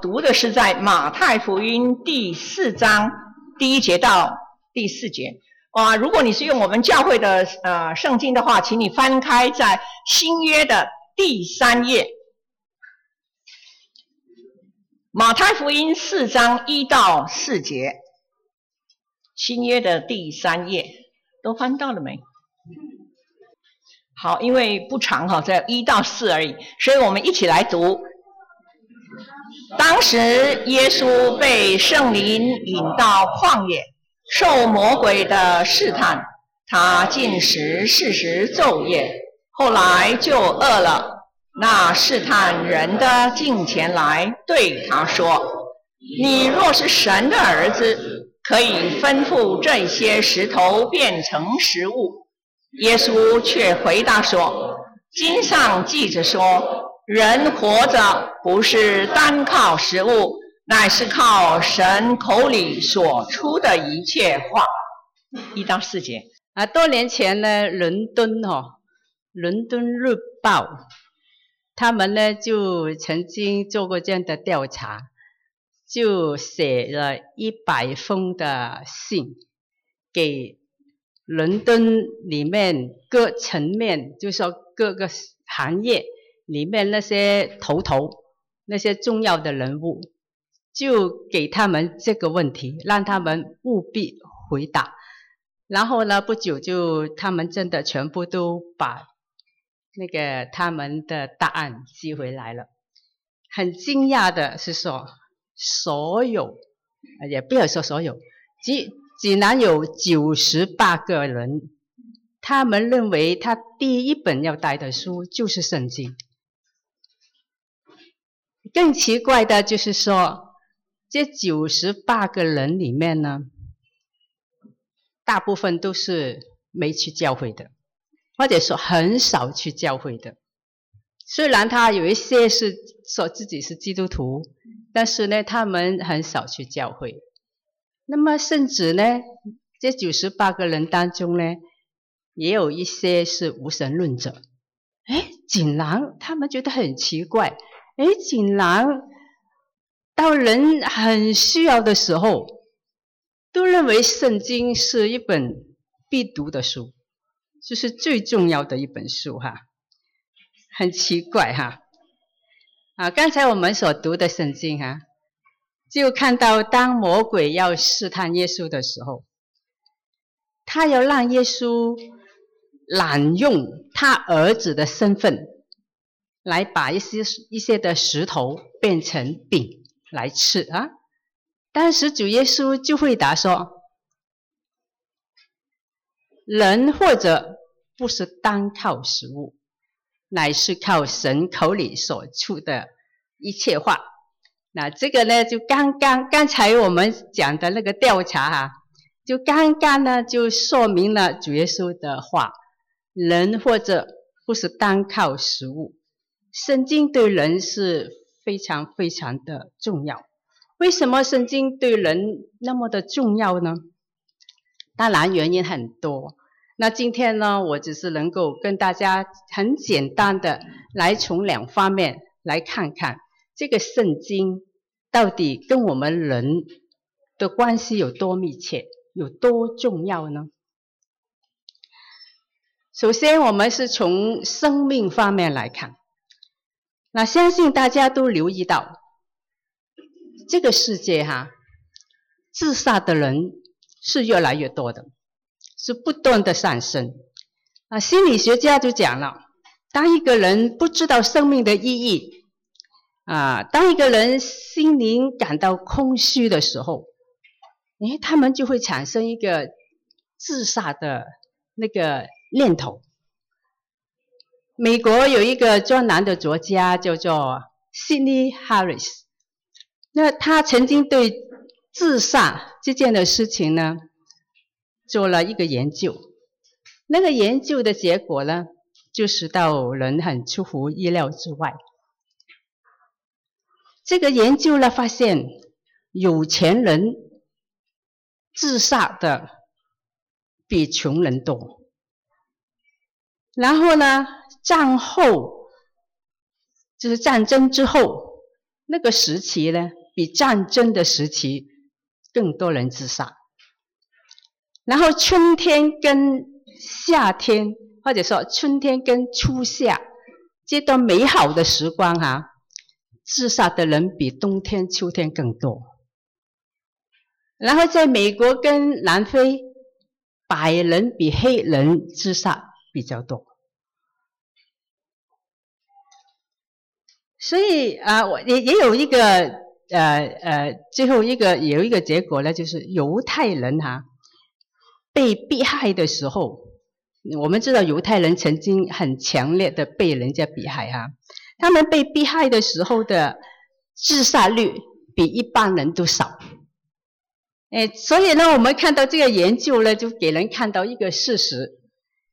读的是在马太福音第四章第一节到第四节。啊，如果你是用我们教会的呃圣经的话，请你翻开在新约的第三页，马太福音四章一到四节，新约的第三页，都翻到了没？好，因为不长哈，在一到四而已，所以我们一起来读。当时，耶稣被圣灵引到旷野，受魔鬼的试探，他进食四十昼夜，后来就饿了。那试探人的近前来对他说：“你若是神的儿子，可以吩咐这些石头变成食物。”耶稣却回答说：“经上记着说。”人活着不是单靠食物，乃是靠神口里所出的一切话。一到四节啊，多年前呢，伦敦、哦，伦敦日报，他们呢就曾经做过这样的调查，就写了一百封的信给伦敦里面各层面，就说各个行业。里面那些头头、那些重要的人物，就给他们这个问题，让他们务必回答。然后呢，不久就他们真的全部都把那个他们的答案寄回来了。很惊讶的是说，所有也不要说所有，济济南有九十八个人，他们认为他第一本要带的书就是圣经。更奇怪的就是说，这九十八个人里面呢，大部分都是没去教会的，或者说很少去教会的。虽然他有一些是说自己是基督徒，但是呢，他们很少去教会。那么甚至呢，这九十八个人当中呢，也有一些是无神论者。哎，竟然他们觉得很奇怪。哎，竟然到人很需要的时候，都认为圣经是一本必读的书，就是最重要的一本书哈，很奇怪哈。啊，刚才我们所读的圣经哈，就看到当魔鬼要试探耶稣的时候，他要让耶稣滥用他儿子的身份。来把一些一些的石头变成饼来吃啊！当时主耶稣就回答说：“人或者不是单靠食物，乃是靠神口里所出的一切话。”那这个呢，就刚刚刚才我们讲的那个调查哈、就刚刚呢就说明了主耶稣的话：人或者不是单靠食物。圣经对人是非常非常的重要。为什么圣经对人那么的重要呢？当然原因很多。那今天呢，我只是能够跟大家很简单的来从两方面来看看这个圣经到底跟我们人的关系有多密切，有多重要呢？首先，我们是从生命方面来看。那相信大家都留意到，这个世界哈，自杀的人是越来越多的，是不断的上升。啊，心理学家就讲了，当一个人不知道生命的意义，啊，当一个人心灵感到空虚的时候，诶，他们就会产生一个自杀的那个念头。美国有一个专栏的作家叫做 Sidney Harris，那他曾经对自杀这件的事情呢做了一个研究，那个研究的结果呢，就使到人很出乎意料之外。这个研究呢发现，有钱人自杀的比穷人多，然后呢，战后就是战争之后，那个时期呢，比战争的时期更多人自杀。然后春天跟夏天，或者说春天跟初夏这段美好的时光哈、啊，自杀的人比冬天、秋天更多。然后在美国跟南非，白人比黑人自杀比较多。所以啊，我也也有一个呃呃，最后一个有一个结果呢，就是犹太人哈、被迫害的时候，我们知道犹太人曾经很强烈的被人家迫害哈、啊，他们被迫害的时候的自杀率比一般人都少。哎，所以呢，我们看到这个研究呢，就给人看到一个事实，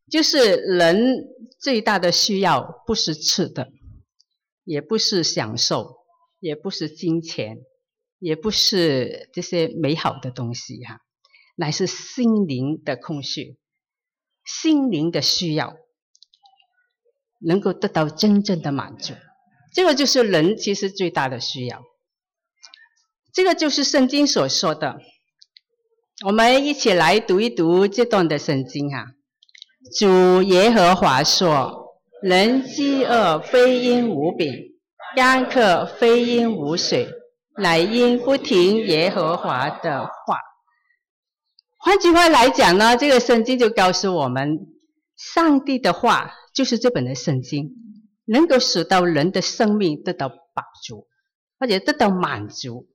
就是人最大的需要不是吃的。也不是享受，也不是金钱，也不是这些美好的东西哈，乃是心灵的空虚，心灵的需要，能够得到真正的满足。这个就是人其实最大的需要。这个就是圣经所说的。我们一起来读一读这段的圣经哈。主耶和华说。人饥饿非因无饼，干渴非因无水，乃因不听耶和华的话。换句话来讲呢，这个圣经就告诉我们，上帝的话就是这本的圣经，能够使到人的生命得到饱足，或者得到满足，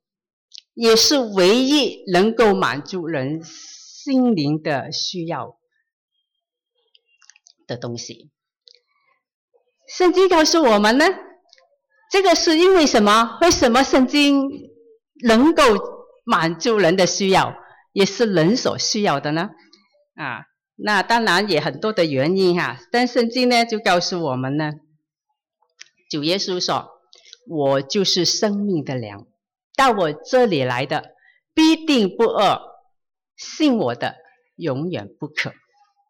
也是唯一能够满足人心灵的需要的东西。圣经告诉我们呢，这个是因为什么？为什么圣经能够满足人的需要，也是人所需要的呢？啊，那当然也很多的原因哈。但圣经呢就告诉我们呢，主耶稣说：“我就是生命的粮，到我这里来的必定不饿，信我的永远不渴。”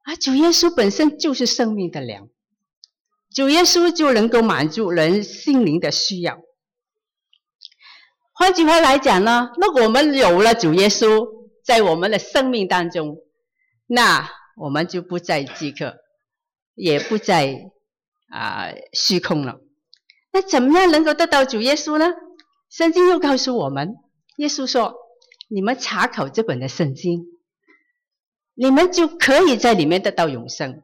啊，主耶稣本身就是生命的粮。主耶稣就能够满足人心灵的需要。换句话来讲呢，那我们有了主耶稣在我们的生命当中，那我们就不再饥渴，也不再啊、虚空了。那怎么样能够得到主耶稣呢？圣经又告诉我们，耶稣说：“你们查考这本的圣经，你们就可以在里面得到永生。”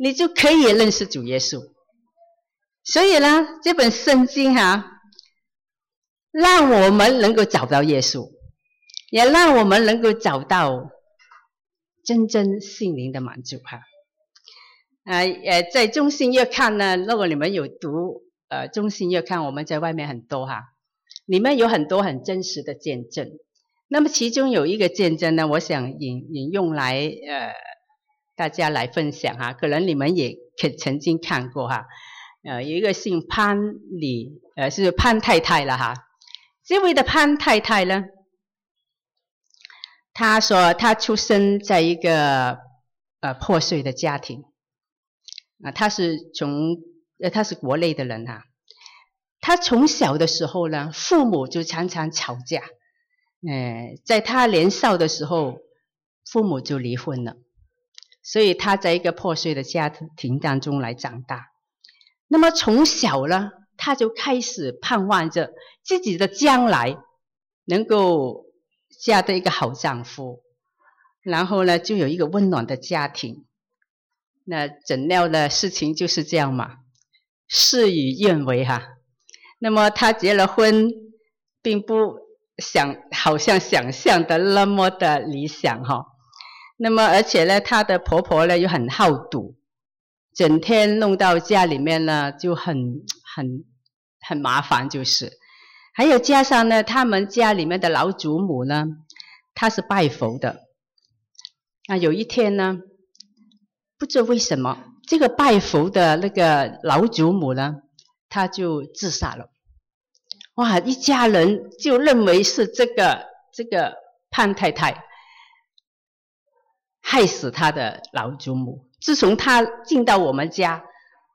你就可以认识主耶稣，所以呢，这本圣经哈、让我们能够找到耶稣，也让我们能够找到真正心灵的满足哈。呃呃，在中信月刊呢，如果你们有读呃中信月刊，我们在外面很多哈，里面有很多很真实的见证。那么其中有一个见证呢，我想引引用来呃。大家来分享哈，可能你们也可曾经看过哈，呃，有一个姓潘李，呃，是潘太太了哈。这位的潘太太呢，她说她出生在一个呃破碎的家庭，啊，她是从呃她是国内的人哈。她从小的时候呢，父母就常常吵架，呃，在她年少的时候，父母就离婚了。所以他在一个破碎的家庭当中来长大，那么从小呢，他就开始盼望着自己的将来能够嫁得一个好丈夫，然后呢，就有一个温暖的家庭。那怎料的事情就是这样嘛，事与愿违哈。那么他结了婚，并不想好像想象的那么的理想哈。那么，而且呢，她的婆婆呢又很好赌，整天弄到家里面呢就很很很麻烦，就是。还有加上呢，他们家里面的老祖母呢，她是拜佛的。啊，有一天呢，不知为什么，这个拜佛的那个老祖母呢，她就自杀了。哇，一家人就认为是这个这个胖太太。害死他的老祖母。自从他进到我们家，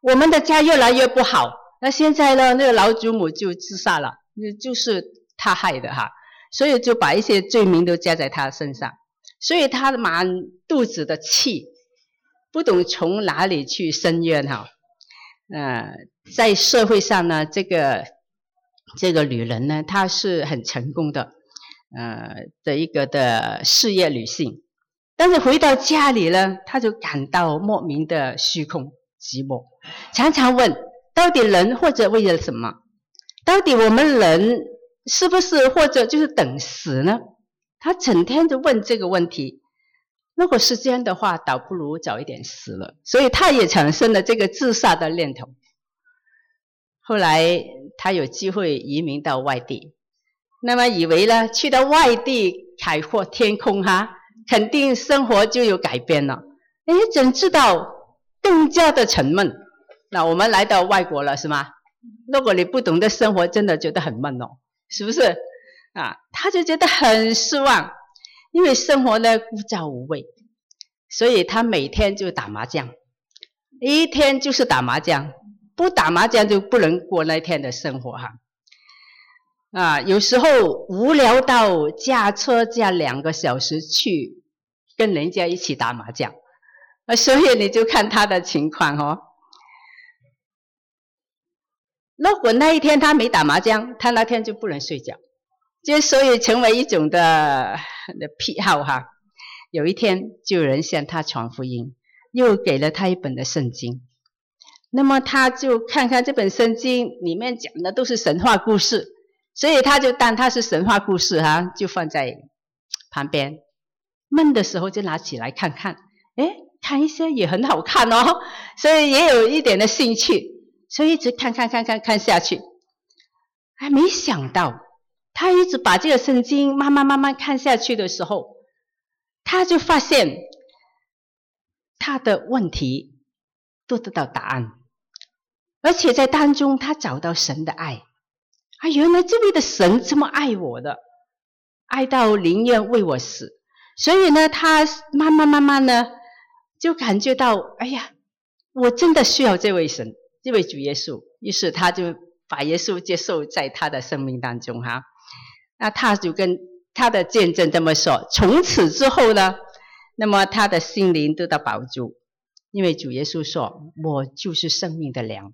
我们的家越来越不好。那现在呢，那个老祖母就自杀了。那就是他害的哈，所以就把一些罪名都加在他身上，所以他满肚子的气，不懂从哪里去伸冤哈。呃，在社会上呢，这个这个女人呢，她是很成功的，呃的一个的事业女性，但是回到家里呢，他就感到莫名的虚空寂寞，常常问：到底人或者为了什么？到底我们人是不是或者就是等死呢？他整天就问这个问题。如果是这样的话，倒不如早一点死了。所以他也产生了这个自杀的念头。后来他有机会移民到外地，那么以为呢，去到外地海阔天空哈，肯定生活就有改变了。哎，怎知道更加的沉闷？那我们来到外国了，是吗？如果你不懂得生活，真的觉得很闷哦，是不是？啊，他就觉得很失望。因为生活呢枯燥无味，所以他每天就打麻将，一天就是打麻将，不打麻将就不能过那天的生活哈。啊有时候无聊到驾车驾两个小时去跟人家一起打麻将，啊，所以你就看他的情况哦。如果那一天他没打麻将，他那天就不能睡觉。就所以成为一种的的癖好哈。有一天就有人向他传福音，又给了他一本的圣经。那么他就看看这本圣经里面讲的都是神话故事，所以他就当他是神话故事哈，就放在旁边。闷的时候就拿起来看看，诶，看一些也很好看哦，所以也有一点的兴趣，所以一直看看看看看下去，还没想到。他一直把这个圣经慢慢慢慢看下去的时候，他就发现他的问题都得到答案，而且在当中他找到神的爱。啊，原来这位的神这么爱我的，爱到宁愿为我死。所以呢，他慢慢慢慢呢，就感觉到，哎呀，我真的需要这位神，这位主耶稣。于是他就把耶稣接受在他的生命当中，哈。那他就跟他的见证这么说：从此之后呢，那么他的心灵得到保住，因为主耶稣说：“我就是生命的粮，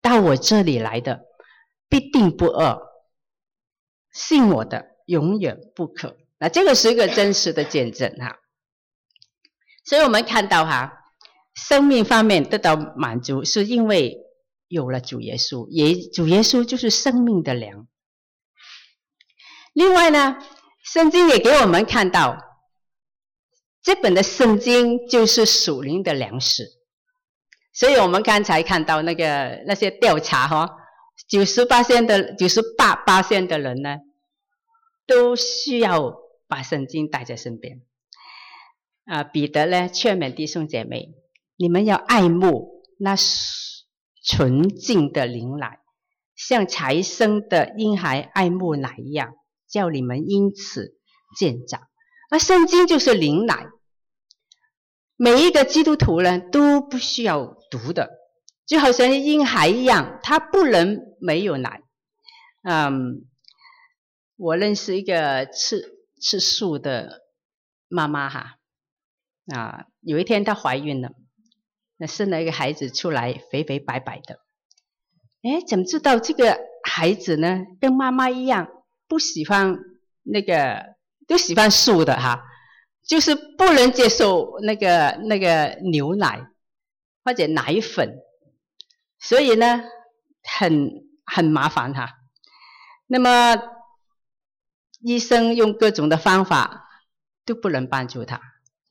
到我这里来的必定不饿，信我的永远不渴。”那这个是一个真实的见证哈。所以我们看到哈，生命方面得到满足，是因为有了主耶稣，也主耶稣就是生命的粮。另外呢，圣经也给我们看到，这本的圣经就是属灵的粮食。所以我们刚才看到那个那些调查哈，九十八线的九十八八线的人呢，都需要把圣经带在身边。啊，彼得呢劝勉弟兄姐妹，你们要爱慕那纯净的灵奶，像才生的婴孩爱慕奶一样。叫你们因此渐长，而圣经就是灵奶，每一个基督徒呢都不需要读的，就好像婴孩一样，他不能没有奶。嗯，我认识一个吃吃素的妈妈哈，啊，有一天她怀孕了，那生了一个孩子出来，肥肥白白的，哎，怎么知道这个孩子呢跟妈妈一样？不喜欢那个，都喜欢素的哈，就是不能接受那个那个牛奶或者奶粉，所以呢，很很麻烦哈。那么医生用各种的方法都不能帮助他，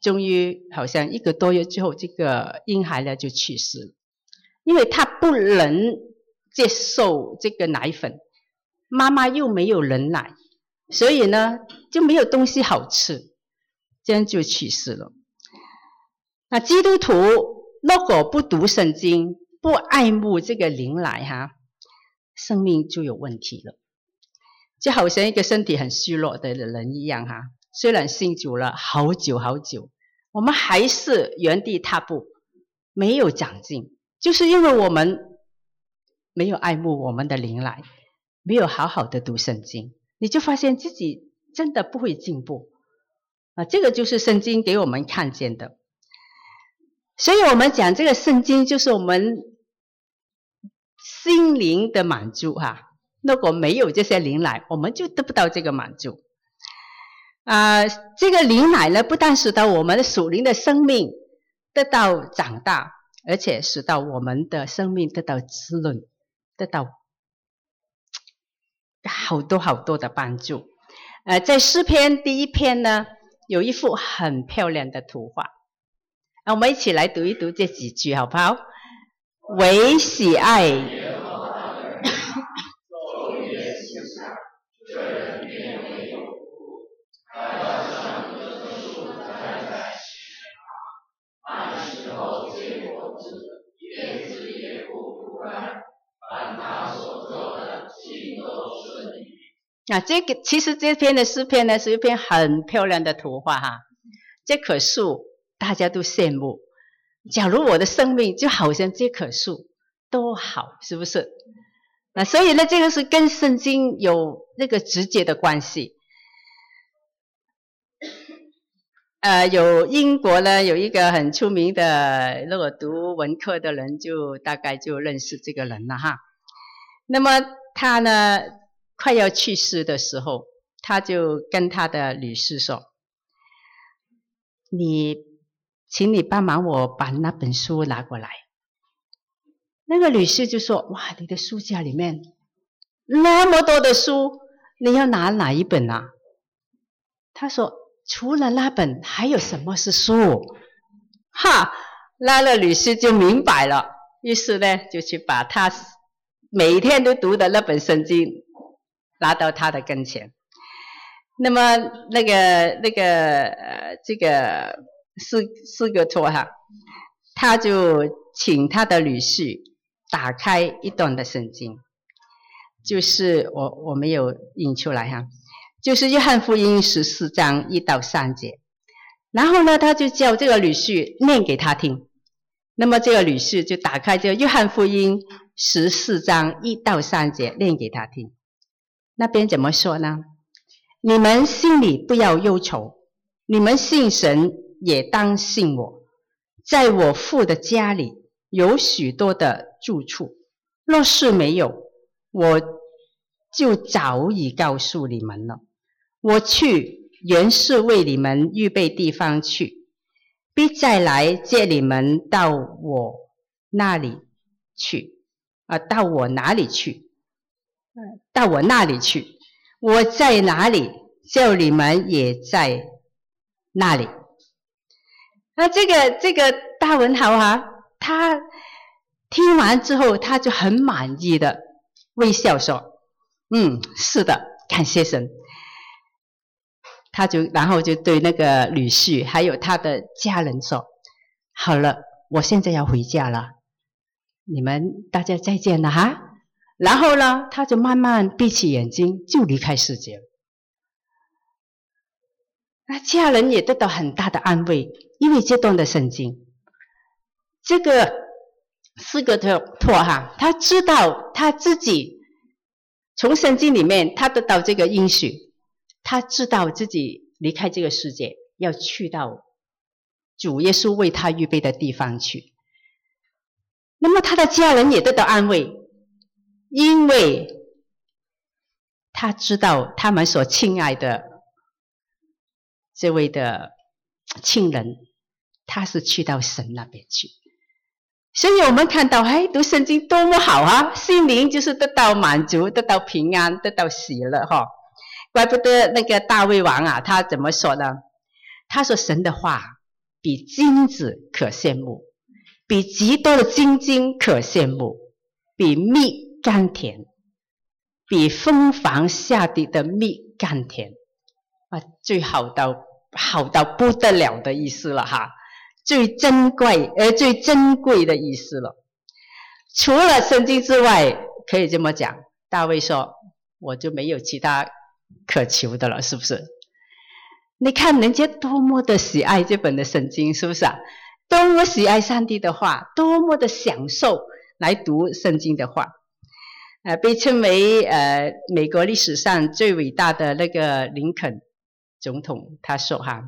终于好像一个多月之后，这个婴孩呢就去世了，因为他不能接受这个奶粉。妈妈又没有人奶，所以呢就没有东西好吃，这样就去世了。那基督徒如果不读圣经，不爱慕这个灵奶哈，生命就有问题了。就好像一个身体很虚弱的人一样哈，虽然信主了好久好久，我们还是原地踏步，没有长进，就是因为我们没有爱慕我们的灵来。没有好好的读圣经，你就发现自己真的不会进步啊！这个就是圣经给我们看见的。所以我们讲这个圣经，就是我们心灵的满足哈。如果没有这些灵奶，我们就得不到这个满足。啊、这个灵奶呢，不但使得我们的属灵的生命得到长大，而且使到我们的生命得到滋润，得到好多好多的帮助。呃，在诗篇第一篇呢，有一幅很漂亮的图画。那我们一起来读一读这几句，好不好？唯喜爱。那，这个其实这篇的诗篇呢，是一篇很漂亮的图画哈。这棵树。大家都羡慕。假如我的生命就好像这棵树，多好，是不是？那所以呢，这个是跟圣经有那个直接的关系。呃，有英国呢有一个很出名的，如果读文科的人就大概就认识这个人了哈。那么他呢快要去世的时候，他就跟他的女士说：“你。”请你帮忙我把那本书拿过来。那个女士就说：“哇，你的书架里面那么多的书，你要拿哪一本啊？”他说：“除了那本，还有什么是书？”哈，那个女士就明白了，于是呢，就去把她每天都读的那本圣经拉到他的跟前。那么，那个那个呃，这个。四四个托哈，他就请他的女婿打开一段的圣经，就是我我没有印出来哈，就是约翰福音十四章一到三节，然后呢，他就叫这个女婿念给他听，那么这个女婿就打开这个约翰福音十四章一到三节念给他听，那边怎么说呢？你们心里不要忧愁，你们信神。也当信我，在我父的家里有许多的住处。若是没有，我就早已告诉你们了。我去原是为你们预备地方去，必再来接你们到我那里去。啊，到我哪里去？到我那里去。我在哪里，叫你们也在那里。那这个这个大文豪啊，他听完之后，他就很满意的微笑说：“嗯，是的，感谢神。”他就然后就对那个女婿还有他的家人说：“好了，我现在要回家了，你们大家再见了哈。”然后呢，他就慢慢闭起眼睛，就离开世界。那家人也得到很大的安慰。因为这段的圣经，这个四个托托哈，他知道他自己从圣经里面他得到这个应许，他知道自己离开这个世界要去到主耶稣为他预备的地方去。那么他的家人也得到安慰，因为他知道他们所亲爱的这位的亲人。他是去到神那边去，所以我们看到，哎，读圣经多么好啊！心灵就是得到满足，得到平安，得到喜乐，哈！怪不得那个大卫王啊，他怎么说呢？他说：“神的话比金子可羡慕，比极多的金金可羡慕，比蜜甘甜，比蜂房下地的蜜甘甜啊！最好到好到不得了的意思了，哈！”最珍贵而最珍贵的意思了。除了圣经之外，可以这么讲，大卫说：“我就没有其他可求的了，是不是？”你看人家多么的喜爱这本的圣经，是不是啊？多么喜爱上帝的话，多么的享受来读圣经的话。呃，被称为呃美国历史上最伟大的那个林肯总统，他说哈，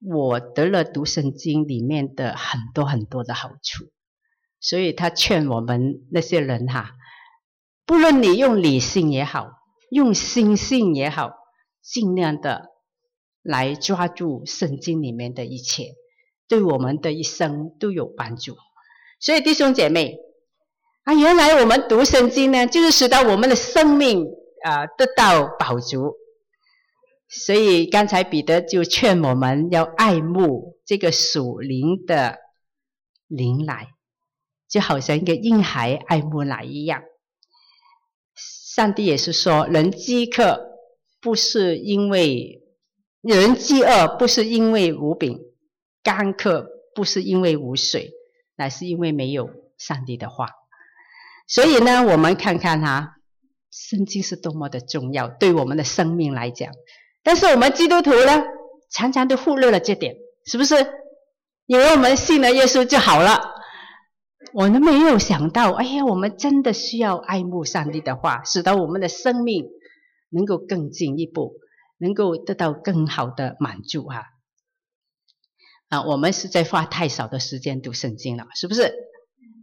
我得了读圣经里面的很多很多的好处，所以他劝我们那些人哈，不论你用理性也好，用心性也好，尽量的来抓住圣经里面的一切，对我们的一生都有帮助。所以弟兄姐妹。啊，原来我们读圣经呢，就是使到我们的生命啊得到饱足。所以刚才彼得就劝我们要爱慕这个属灵的灵奶，就好像一个婴孩爱慕奶一样。上帝也是说，人饥渴不是因为人饥饿，不是因为无饼；干渴不是因为无水，乃是因为没有上帝的话。所以呢，我们看看哈，圣经是多么的重要，对我们的生命来讲。但是我们基督徒呢，常常都忽略了这点，是不是？以为我们信了耶稣就好了。我们没有想到，哎呀，我们真的需要爱慕上帝的话，使得我们的生命能够更进一步，能够得到更好的满足哈。啊，我们实在花太少的时间读圣经了，是不是？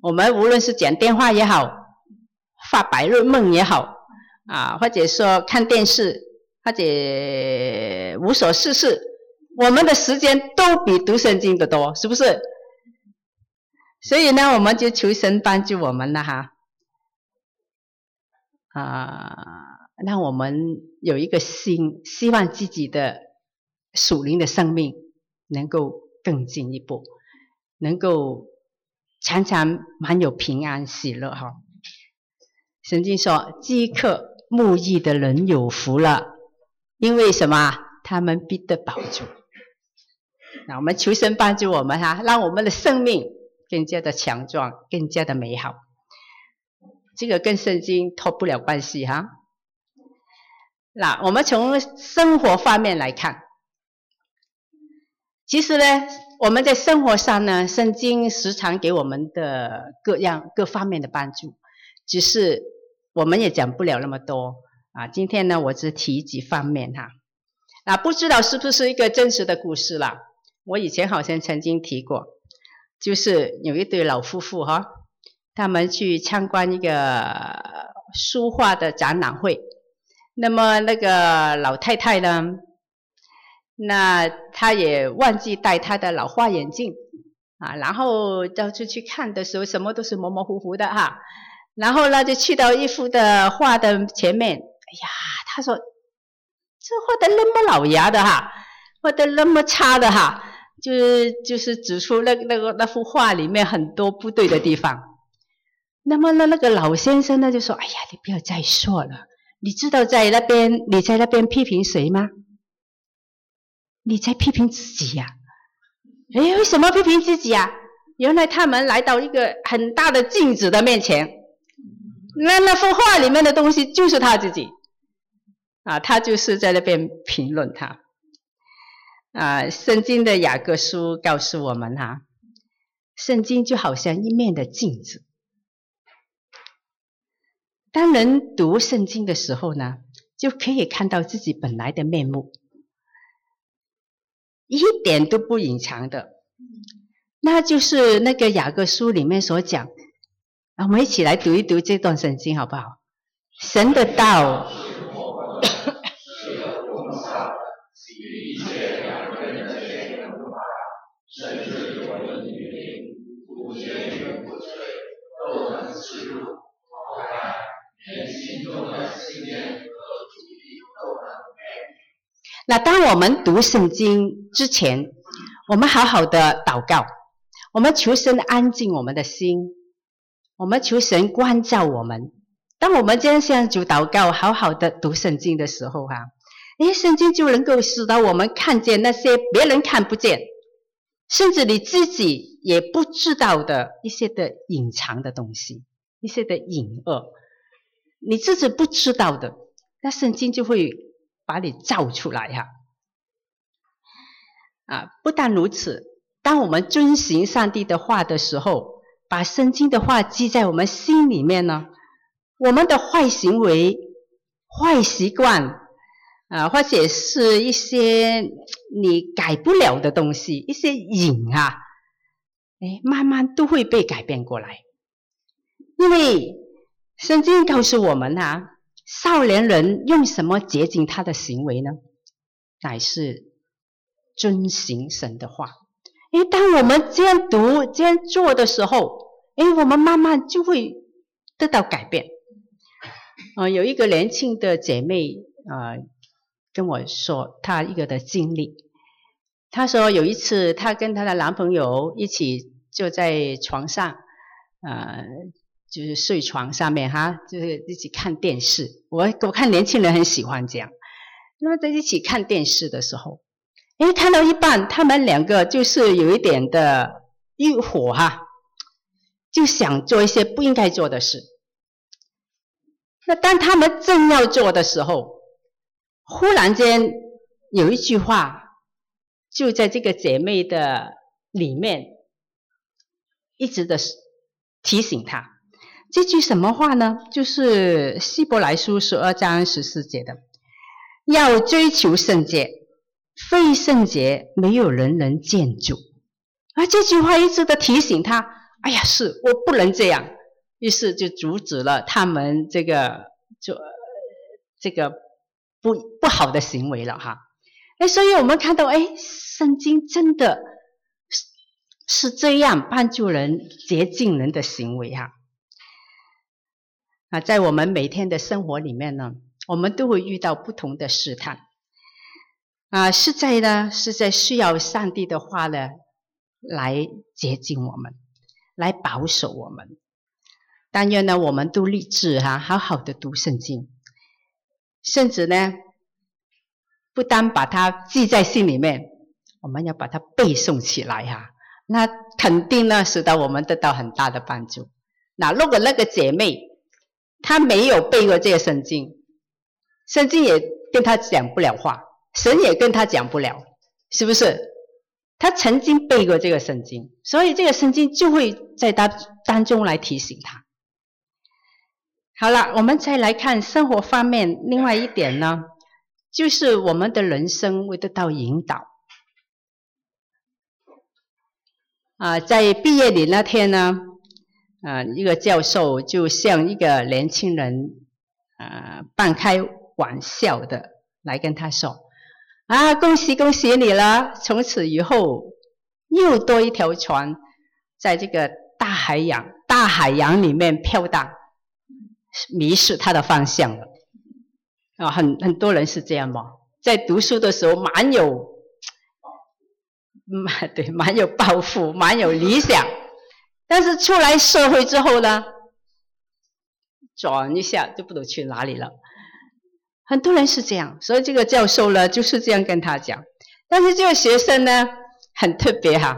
我们无论是讲电话也好，发白日梦也好，啊，或者说看电视，或者无所事事，我们的时间都比读圣经的多，是不是？所以呢，我们就求神帮助我们了哈，啊，让我们有一个心，希望自己的属灵的生命能够更进一步，能够。常常满有平安喜乐哈。圣经说：“饥渴慕义的人有福了，因为什么？他们必得饱足。”那我们求神帮助我们哈，让我们的生命更加的强壮，更加的美好。这个跟圣经脱不了关系哈。那我们从生活方面来看，其实呢。我们在生活上呢，圣经时常给我们的各样各方面的帮助，只是我们也讲不了那么多啊。今天呢，我只提几方面哈。啊，不知道是不是一个真实的故事啦？我以前好像曾经提过，就是有一对老夫妇哈，他们去参观一个书画的展览会，那么那个老太太呢，那他也忘记戴他的老花眼镜啊，然后到处去看的时候，什么都是模模糊糊的哈。然后呢，就去到一幅的画的前面，哎呀，他说这画的那么老牙的哈，画的那么差的哈，就是就是指出那那个那幅画里面很多不对的地方。那么那那个老先生呢就说：“哎呀，你不要再说了，你知道在那边你在那边批评谁吗？”你在批评自己呀？哎，为什么批评自己呀？原来他们来到一个很大的镜子的面前，那那幅画里面的东西就是他自己啊，他就是在那边评论他啊。圣经的雅各书告诉我们哈，圣经就好像一面的镜子，当人读圣经的时候呢，就可以看到自己本来的面目。一点都不隐藏的，那就是那个雅各书里面所讲。我们一起来读一读这段圣经，好不好？神的道。那当我们读圣经之前，我们好好的祷告，我们求神安静我们的心，我们求神关照我们。当我们这样向主祷告，好好的读圣经的时候，哈，诶，圣经就能够使得我们看见那些别人看不见，甚至你自己也不知道的一些的隐藏的东西，一些的隐恶，你自己不知道的，那圣经就会。把你造出来哈，啊！不但如此，当我们遵行上帝的话的时候，把圣经的话记在我们心里面呢，我们的坏行为、坏习惯啊，或者是一些你改不了的东西，一些瘾啊，哎，慢慢都会被改变过来。因为圣经告诉我们啊，少年人用什么洁净他的行为呢？乃是遵行神的话。哎，当我们这样读、这样做的时候，哎，我们慢慢就会得到改变。啊、呃，有一个年轻的姐妹啊、呃，跟我说她一个的经历。她说有一次，她跟她的男朋友一起就在床上，呃，就是睡床上面哈，就是一起看电视。我我看年轻人很喜欢这样。那么在一起看电视的时候，哎，看到一半，他们两个就是有一点的欲火哈，就想做一些不应该做的事。那当他们正要做的时候，忽然间有一句话就在这个姐妹的里面一直的提醒她。这句什么话呢？就是希伯来书十二章十四节的，要追求圣洁，非圣洁没有人能见主。啊，这句话一直的提醒他，哎呀，是我不能这样。于是就阻止了他们这个做这个不不好的行为了哈。哎，所以我们看到，哎，圣经真的是是这样帮助人洁净人的行为哈。啊在我们每天的生活里面呢，我们都会遇到不同的试探。啊，实在呢，实在需要上帝的话呢，来接近我们，来保守我们。但愿呢，我们都立志哈，好好的读圣经，甚至呢，不单把它记在心里面，我们要把它背诵起来哈。那肯定呢，使得我们得到很大的帮助。那如果那个姐妹他没有背过这个圣经，圣经也跟他讲不了话，神也跟他讲不了，是不是？他曾经背过这个圣经，所以这个圣经就会在他当中来提醒他。好了，我们再来看生活方面。另外一点呢，就是我们的人生会得到引导。啊，在毕业礼那天呢，啊，一个教授就向一个年轻人啊半开玩笑的来跟他说：“啊，恭喜恭喜你了！从此以后又多一条船在这个大海洋大海洋里面飘荡。”迷失他的方向了啊！很很多人是这样嘛，在读书的时候蛮有，蛮对，蛮有抱负，蛮有理想，但是出来社会之后呢，转一下就不懂去哪里了。很多人是这样，所以这个教授呢就是这样跟他讲。但是这个学生呢很特别哈，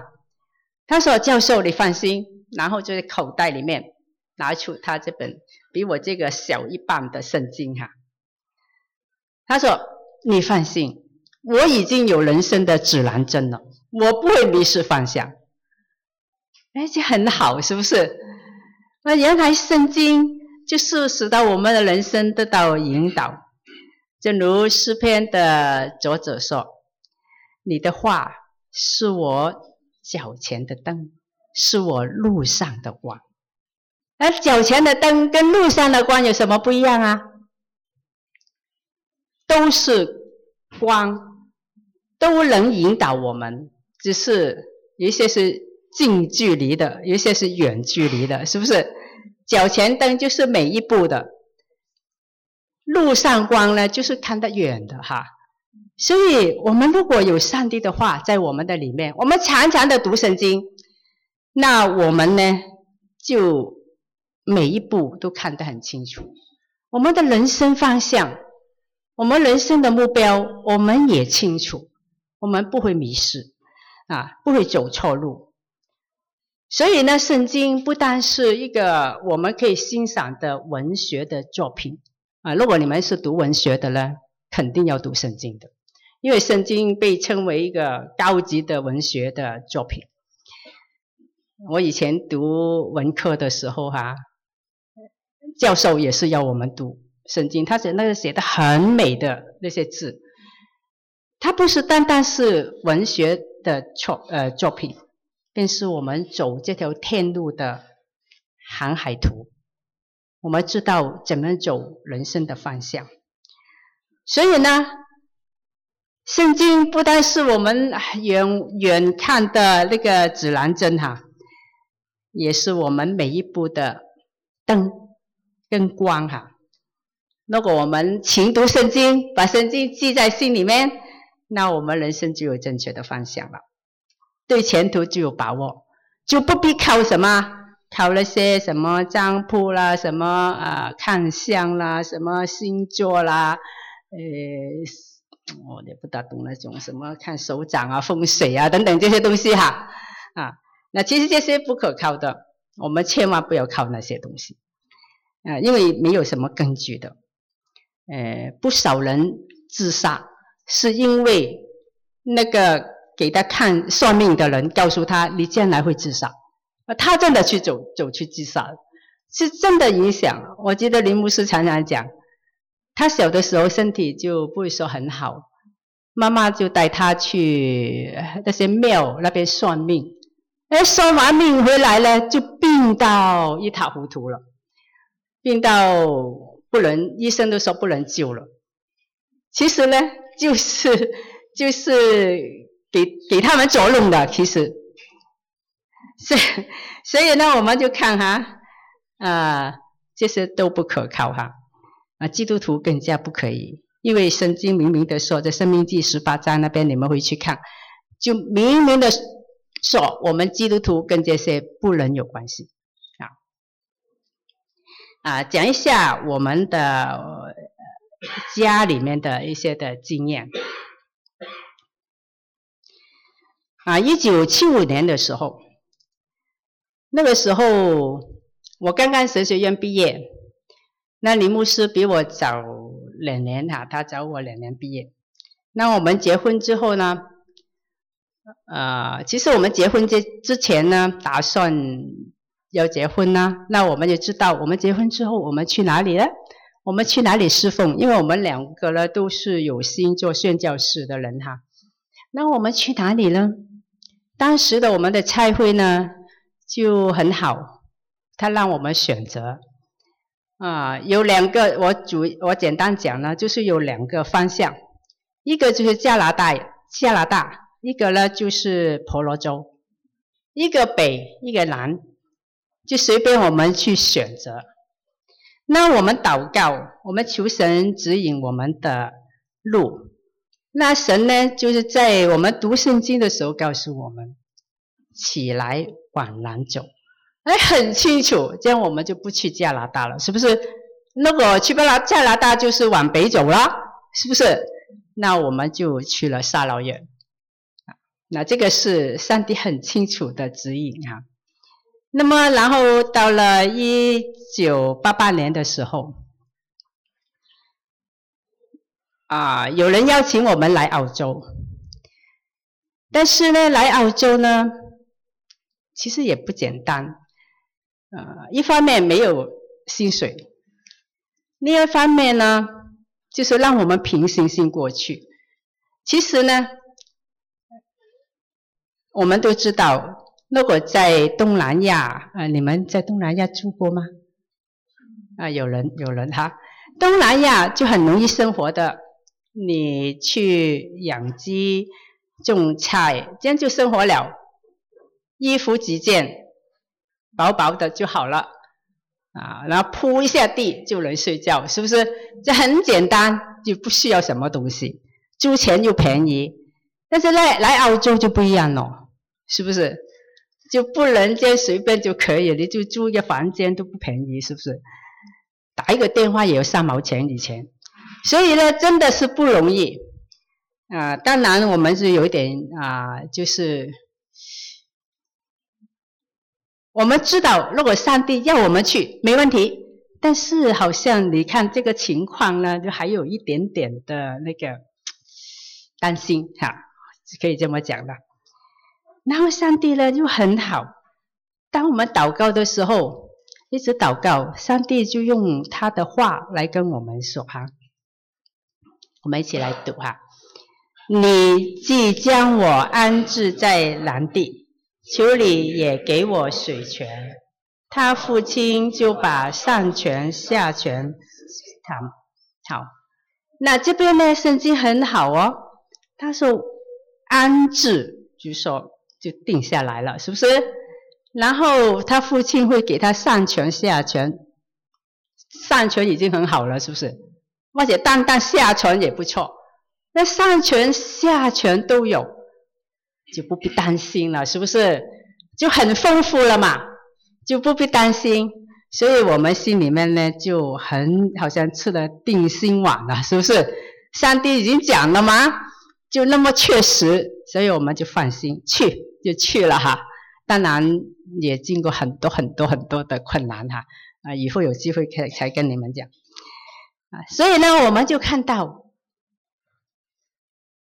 他说：“教授你放心。”然后就在口袋里面拿出他这本。比我这个小一半的圣经哈，他说：“你放心，我已经有人生的指南针了，我不会迷失方向。”哎，这很好，是不是？那原来圣经就是使得我们的人生得到引导。正如诗篇的作者说：“你的话是我脚前的灯，是我路上的光。”而脚前的灯跟路上的光有什么不一样啊？都是光，都能引导我们，只是有些是近距离的，有些是远距离的，是不是？脚前灯就是每一步的，路上光呢，就是看得远的哈。所以，我们如果有上帝的话在我们的里面，我们常常的读圣经，那我们呢就。每一步都看得很清楚，我们的人生方向，我们人生的目标，我们也清楚，我们不会迷失，啊，不会走错路。所以呢，圣经不单是一个我们可以欣赏的文学的作品，啊，如果你们是读文学的呢，肯定要读圣经的，因为圣经被称为一个高级的文学的作品。我以前读文科的时候哈、教授也是要我们读圣经，他写那个写的很美的那些字，他不是单单是文学的作呃作品，便是我们走这条天路的航海图。我们知道怎么走人生的方向，所以呢，圣经不单是我们远远看的那个指南针哈，也是我们每一步的灯跟光哈。如果我们勤读圣经，把圣经记在心里面，那我们人生就有正确的方向了，对前途就有把握，就不必靠什么。靠那些什么占卜啦，什么啊、看相啦，什么星座啦，呃，我也不大懂那种什么看手掌啊、风水啊等等这些东西哈啊，那其实这些不可靠的，我们千万不要靠那些东西啊，因为没有什么根据的。呃，不少人自杀是因为那个给他看算命的人告诉他，你将来会自杀。他真的去走走去自杀，是真的影响。我记得林牧师常常讲，他小的时候身体就不会说很好，妈妈就带他去那些庙那边算命，哎，算完命回来呢就病到一塌糊涂了，病到不能，医生都说不能救了。其实呢，就是就是给给他们作弄的，其实。所以，所以呢，我们就看哈，啊，这些都不可靠哈，啊，基督徒更加不可以，因为圣经明明的说，在《申命记》十八章那边，你们回去看，就明明的说，我们基督徒跟这些不能有关系，啊，啊，讲一下我们的家里面的一些的经验，啊，一九七五年的时候。那个时候，我刚刚神学院毕业，那林牧师比我早两年哈，他早我两年毕业。那我们结婚之后呢，呃，其实我们结婚之之前呢，打算要结婚呢，那我们就知道，我们结婚之后我们去哪里呢？我们去哪里侍奉？因为我们两个呢都是有心做宣教士的人哈。那我们去哪里呢？当时的我们的菜会呢？就很好，他让我们选择啊，有两个，我主我简单讲呢，就是有两个方向，一个就是加拿大，加拿大，一个呢就是婆罗洲，一个北，一个南，就随便我们去选择。那我们祷告，我们求神指引我们的路。那神呢，就是在我们读圣经的时候告诉我们，起来。往南走，哎，很清楚，这样我们就不去加拿大了，是不是？那个去不了加拿大就是往北走了，是不是？那我们就去了沙劳越，那这个是上帝很清楚的指引哈。那么，然后到了一九八八年的时候，啊，有人邀请我们来澳洲，但是呢，来澳洲呢。其实也不简单，呃，一方面没有薪水，另一方面呢，就是让我们凭信心过去。其实呢，我们都知道，如果在东南亚，啊、呃，你们在东南亚住过吗？啊，有人有人哈，东南亚就很容易生活的，你去养鸡、种菜，这样就生活了。衣服几件，薄薄的就好了，啊，然后铺一下地就能睡觉，是不是？这很简单，就不需要什么东西，租钱又便宜。但是来来澳洲就不一样了，是不是？就不能这随便就可以，你就租一个房间都不便宜，是不是？打一个电话也要三毛钱以前，所以呢，真的是不容易。啊，当然我们是有一点啊，就是。我们知道，如果上帝要我们去，没问题。但是好像你看这个情况呢，就还有一点点的那个担心哈，是可以这么讲的。然后上帝呢又很好，当我们祷告的时候，一直祷告，上帝就用他的话来跟我们说哈。我们一起来读哈。你既将我安置在南地，求你也给我水泉。他父亲就把上泉下泉，好，好。那这边呢，圣经很好哦。他说安置，就说就定下来了，是不是？然后他父亲会给他上泉下泉，上泉已经很好了，是不是？而且单单下泉也不错，那上泉下泉都有，就不必担心了，是不是？就很丰富了嘛，就不必担心。所以我们心里面呢，就很好像吃了定心丸了，是不是？上帝已经讲了吗？就那么确实，所以我们就放心去，就去了哈。当然也经过很多很多很多的困难哈，啊，以后有机会可以才跟你们讲。啊，所以呢，我们就看到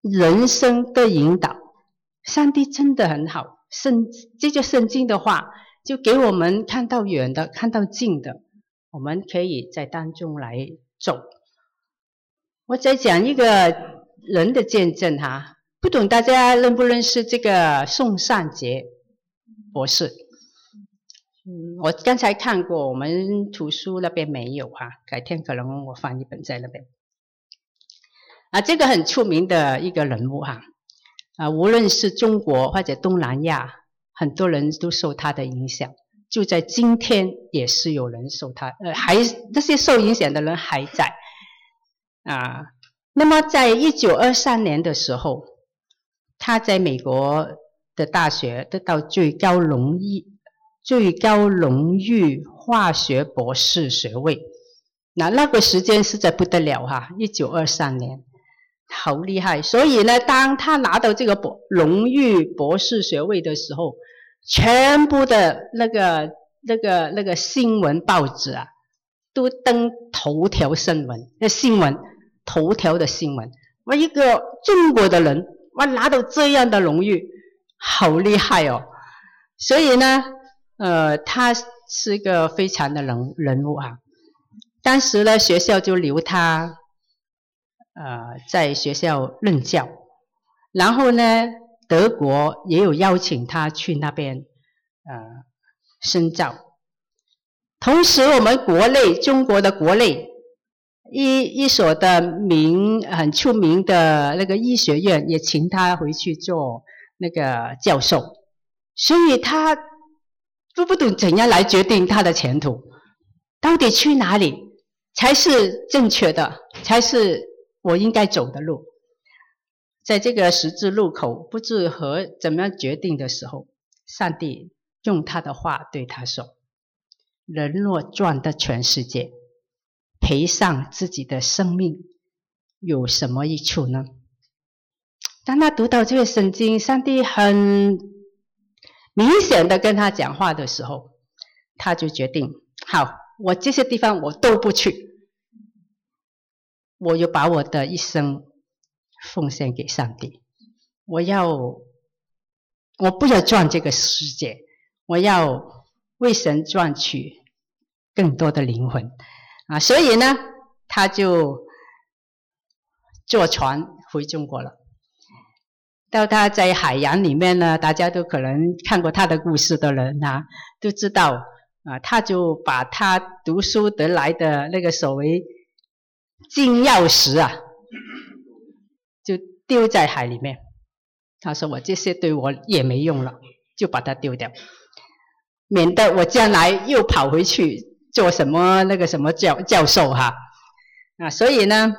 人生的引导，上帝真的很好。圣，这就圣经的话，就给我们看到远的，看到近的，我们可以在当中来走。我再讲一个人的见证哈，不懂大家认不认识这个宋善杰博士？嗯，我刚才看过，我们图书那边没有哈，改天可能我放一本在那边。啊，这个很出名的一个人物哈，啊，无论是中国或者东南亚，很多人都受他的影响。就在今天，也是有人受他，呃，还这些受影响的人还在。啊，那么在一九二三年的时候，他在美国的大学得到最高荣誉。最高荣誉化学博士学位，那那个时间实在不得了哈！一九二三年，好厉害。所以呢，当他拿到这个博荣誉博士学位的时候，全部的那个那个那个新闻报纸啊，都登头条新闻，那新闻头条的新闻。我一个中国的人，我拿到这样的荣誉，好厉害哦！所以呢。呃，他是一个非常的人人物啊。当时呢，学校就留他，呃，在学校任教。然后呢，德国也有邀请他去那边，呃，深造。同时，我们国内中国的国内一一所的名很出名的那个医学院也请他回去做那个教授。所以他。都不懂怎样来决定他的前途，到底去哪里才是正确的，才是我应该走的路。在这个十字路口不知何怎么样决定的时候，上帝用他的话对他说：“人若赚得全世界，赔上自己的生命，有什么益处呢？”当他读到这个圣经，上帝很。明显的跟他讲话的时候，他就决定：好，我这些地方我都不去，我就把我的一生奉献给上帝。我要，我不要赚这个世界，我要为神赚取更多的灵魂啊！所以呢，他就坐船回中国了。到他在海洋里面呢，大家都可能看过他的故事的人啊，都知道啊，他就把他读书得来的那个所谓金钥匙啊，就丢在海里面。他说：“我这些对我也没用了，就把它丢掉，免得我将来又跑回去做什么那个什么教教授哈。”啊，所以呢，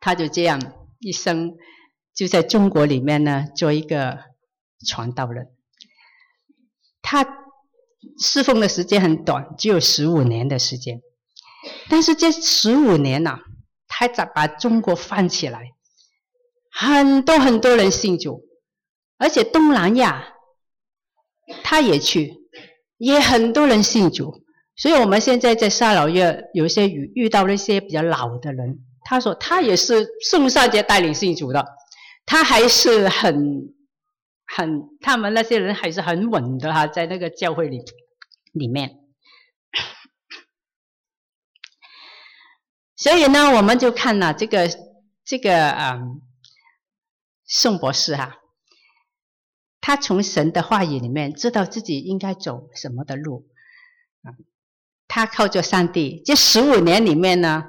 他就这样一生。就在中国里面呢，做一个传道人。他侍奉的时间很短，只有十五年的时间。但是这十五年呐、他咋把中国翻起来，很多很多人信主，而且东南亚他也去，也很多人信主。所以我们现在在沙老院有一些遇遇到那些比较老的人，他说他也是宋尚杰带领信主的。他还是很很他们那些人还是很稳的哈在那个教会里里面。所以呢我们就看了这个这个嗯宋博士哈他从神的话语里面知道自己应该走什么的路啊他靠着上帝这十五年里面呢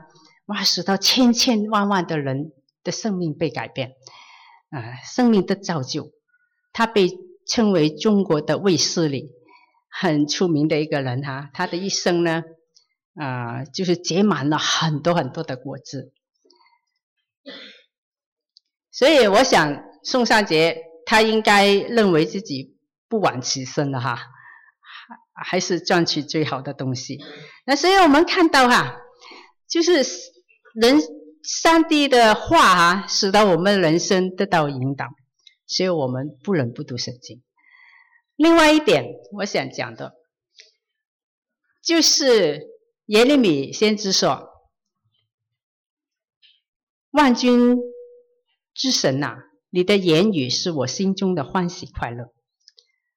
哇使到千千万万的人的生命被改变。啊，生命的造就。他被称为中国的卫斯理，很出名的一个人哈。他的一生呢。啊、就是结满了很多很多的果子，所以我想宋尚节他应该认为自己不枉此生了哈，还是赚取最好的东西。那所以我们看到哈，就是人上帝的话啊，使得我们人生得到引导，所以我们不能不读圣经。另外一点，我想讲的，就是。耶利米先知说：“万军之神呐、你的言语是我心中的欢喜快乐。”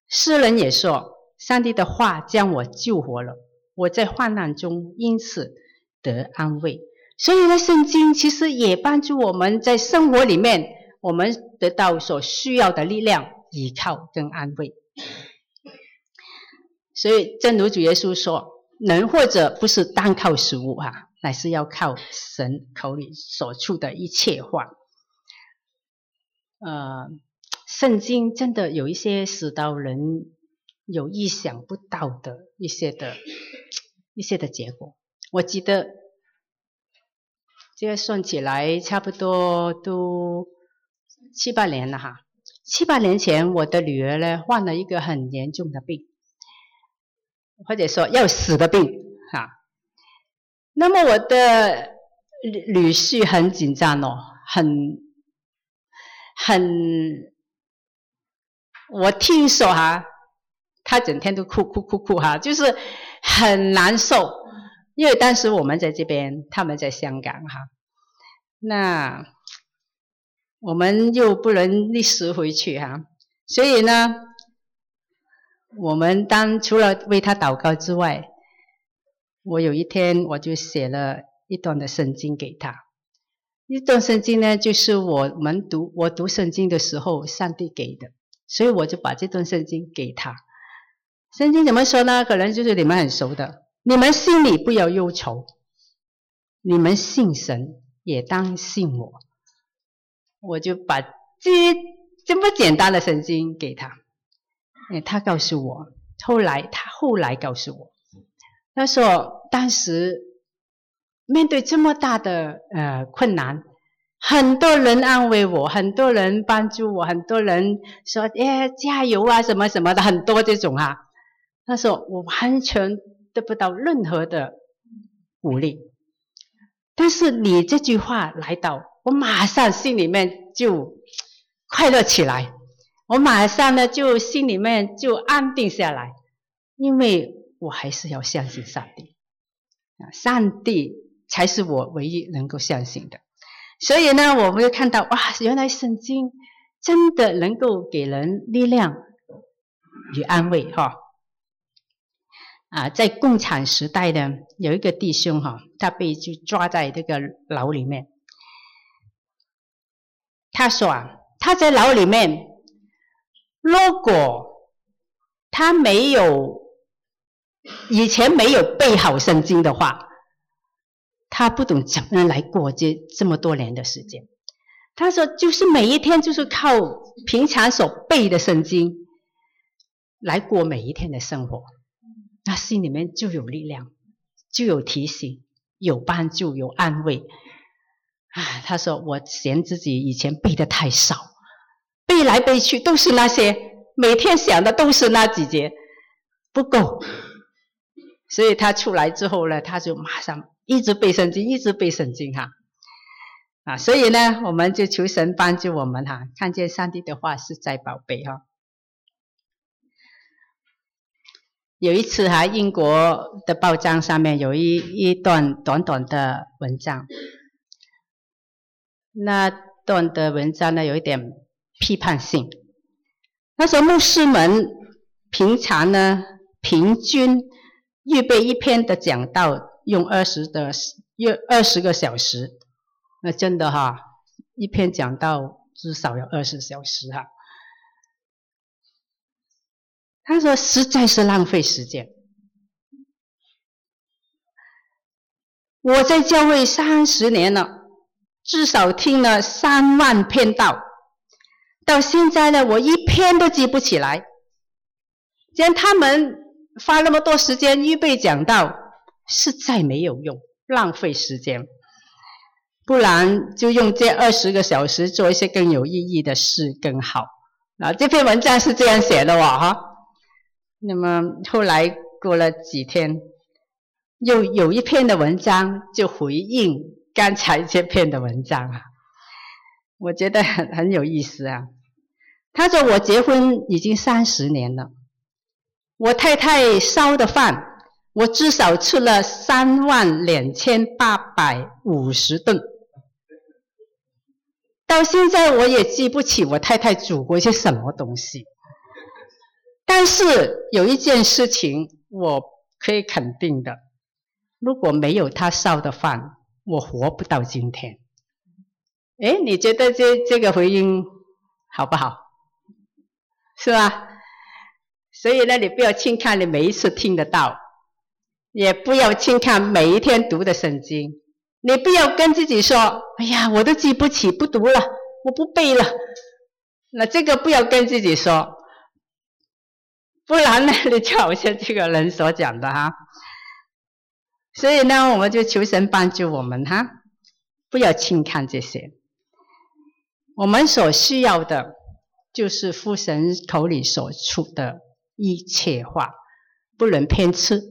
诗人也说：“上帝的话将我救活了，我在患难中因此得安慰。”所以呢，圣经其实也帮助我们在生活里面，我们得到所需要的力量、依靠跟安慰。所以，正如主耶稣说。人或者不是单靠食物哈、啊，乃是要靠神口里所出的一切话。呃，圣经真的有一些使到人有意想不到的一些的、一些的结果。我记得这个算起来差不多都七八年了哈。七八年前，我的女儿呢患了一个很严重的病。或者说要死的病哈，那么我的女婿很紧张哦，很很，我听说哈，他整天都哭哭哭哭哈，就是很难受，因为当时我们在这边，他们在香港哈，那我们又不能立时回去哈，所以呢。我们当除了为他祷告之外，我有一天我就写了一段的圣经给他。一段圣经呢，就是我们读我读圣经的时候，上帝给的，所以我就把这段圣经给他。圣经怎么说呢？可能就是你们很熟的。你们心里不要忧愁，你们信神也当信我。我就把这这么简单的圣经给他。哎，他告诉我，后来他后来告诉我，他说当时面对这么大的呃困难，很多人安慰我，很多人帮助我，很多人说哎加油啊什么什么的，很多这种啊。他说我完全得不到任何的鼓励，但是你这句话来到，我马上心里面就快乐起来。我马上呢，就心里面就安定下来，因为我还是要相信上帝，啊，上帝才是我唯一能够相信的。所以呢，我们就看到哇，原来圣经真的能够给人力量与安慰哈。啊，在共产时代呢，有一个弟兄哈，他被就抓在这个牢里面。他说啊，他在牢里面。如果他没有以前没有背好圣经的话，他不懂怎么来过这这么多年的时间。他说，就是每一天就是靠平常所背的圣经来过每一天的生活，他心里面就有力量，就有提醒，有帮助，有安慰。啊，他说我嫌自己以前背的太少。背来背去都是那些，每天想的都是那几节，不够。所以他出来之后呢，他就马上一直背圣经，一直背圣经哈。啊，所以呢，我们就求神帮助我们哈，看见上帝的话是在宝贝哈。有一次哈，英国的报章上面有一一段短短的文章，那段的文章呢，有一点。批判性。那时候牧师们平常呢，平均预备一篇的讲道用二十的约二十个小时，那真的哈，一篇讲道至少要二十小时哈。他说实在是浪费时间。我在教会三十年了，至少听了三万篇道，到现在呢，我一篇都记不起来。既然他们花那么多时间预备讲道，实在没有用，浪费时间。不然就用这二十个小时做一些更有意义的事更好。啊，这篇文章是这样写的哇哈。那么后来过了几天。又有一篇的文章就回应刚才这篇的文章啊，我觉得很很有意思啊。他说我结婚已经三十年了，我太太烧的饭，我至少吃了三万两千八百五十顿，到现在我也记不起我太太煮过一些什么东西。但是有一件事情我可以肯定的。如果没有他烧的饭，我活不到今天。哎，你觉得这这个回应好不好？是吧？所以呢，你不要轻看你每一次听得到，也不要轻看每一天读的圣经。你不要跟自己说：“哎呀，我都记不起，不读了，我不背了。”那这个不要跟自己说，不然呢，你就好像这个人所讲的哈。所以呢，我们就求神帮助我们哈，不要轻看这些。我们所需要的，就是父神口里所出的一切话，不能偏吃，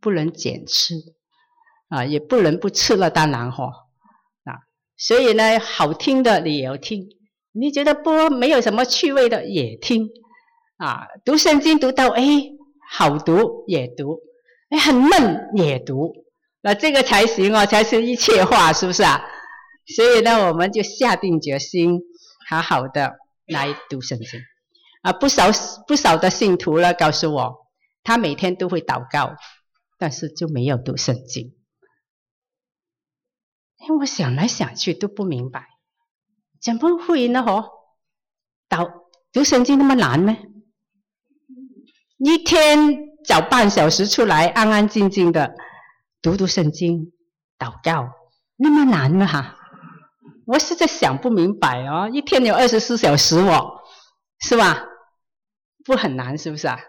不能减吃，啊，也不能不吃了，当然哈，啊，所以呢，好听的你也要听，你觉得不没有什么趣味的也听，啊，读圣经读到哎好读也读。哎，很闷也读，那这个才行哦，才是一切话，是不是啊？所以呢，我们就下定决心，好好的来读圣经。啊，不少不少的信徒了，告诉我，他每天都会祷告，但是就没有读圣经。哎，我想来想去都不明白，怎么会呢？嗬，祷读圣经那么难呢？一天。找半小时出来，安安静静的读读圣经、祷告，那么难吗？哈，我实在想不明白哦。一天有二十四小时哦，是吧？不很难，是不是啊？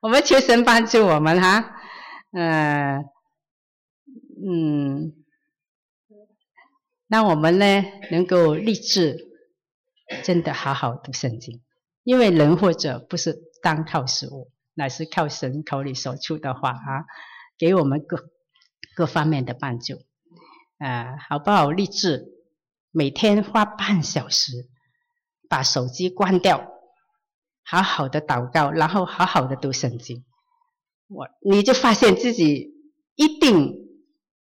我们求神帮助我们哈，嗯、呃、嗯，让我们呢能够立志，真的好好读圣经，因为人活着不是单靠食物。乃是靠神口里所出的话啊，给我们各各方面的帮助，啊，好不好？立志每天花半小时，把手机关掉，好好的祷告，然后好好的读圣经，我你就发现自己一定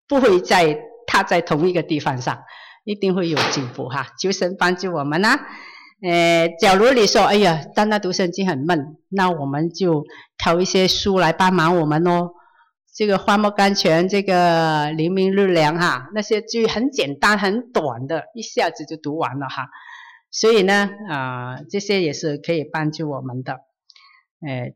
不会再踏在同一个地方上，一定会有进步哈！求神帮助我们啊！呃，假如你说，哎呀，单单读圣经很闷，那我们就挑一些书来帮忙我们哦。这个《花木甘泉》，这个《黎明日粮》哈，那些句很简单、很短的，一下子就读完了哈。所以呢，啊、这些也是可以帮助我们的。呃，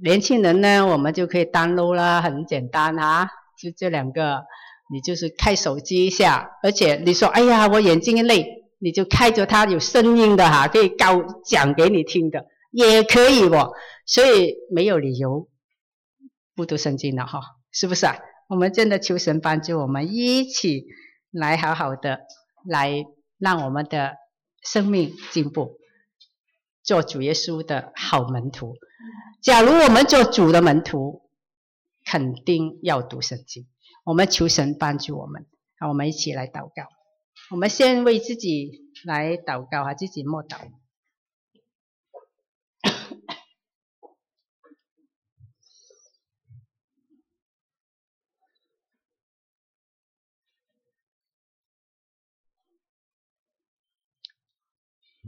年轻人呢，我们就可以 download 啦，很简单哈，就这两个，你就是开手机一下，而且你说，哎呀，我眼睛累。你就开着它有声音的哈，可以高讲给你听的，也可以哦。所以没有理由不读圣经的哈，是不是啊？我们真的求神帮助我们一起来好好的来让我们的生命进步，做主耶稣的好门徒。假如我们做主的门徒，肯定要读圣经。我们求神帮助我们，好，我们一起来祷告。我们先为自己来祷告哈，自己默祷。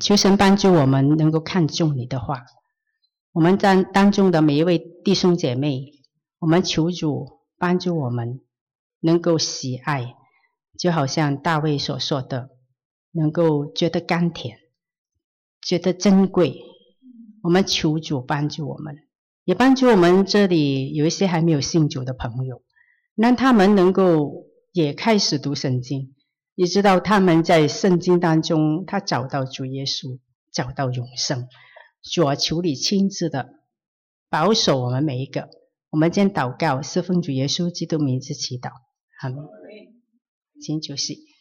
求神帮助我们能够看重你的话。我们当当中的每一位弟兄姐妹，我们求主帮助我们，能够喜爱，就好像大卫所说的，能够觉得甘甜，觉得珍贵。我们求主帮助我们，也帮助我们这里有一些还没有信主的朋友，让他们能够也开始读圣经，也知道他们在圣经当中，他找到主耶稣，找到永生。主啊，求你亲自的保守我们每一个。我们将祷告，是奉主耶稣基督名字祈祷。好，请主席。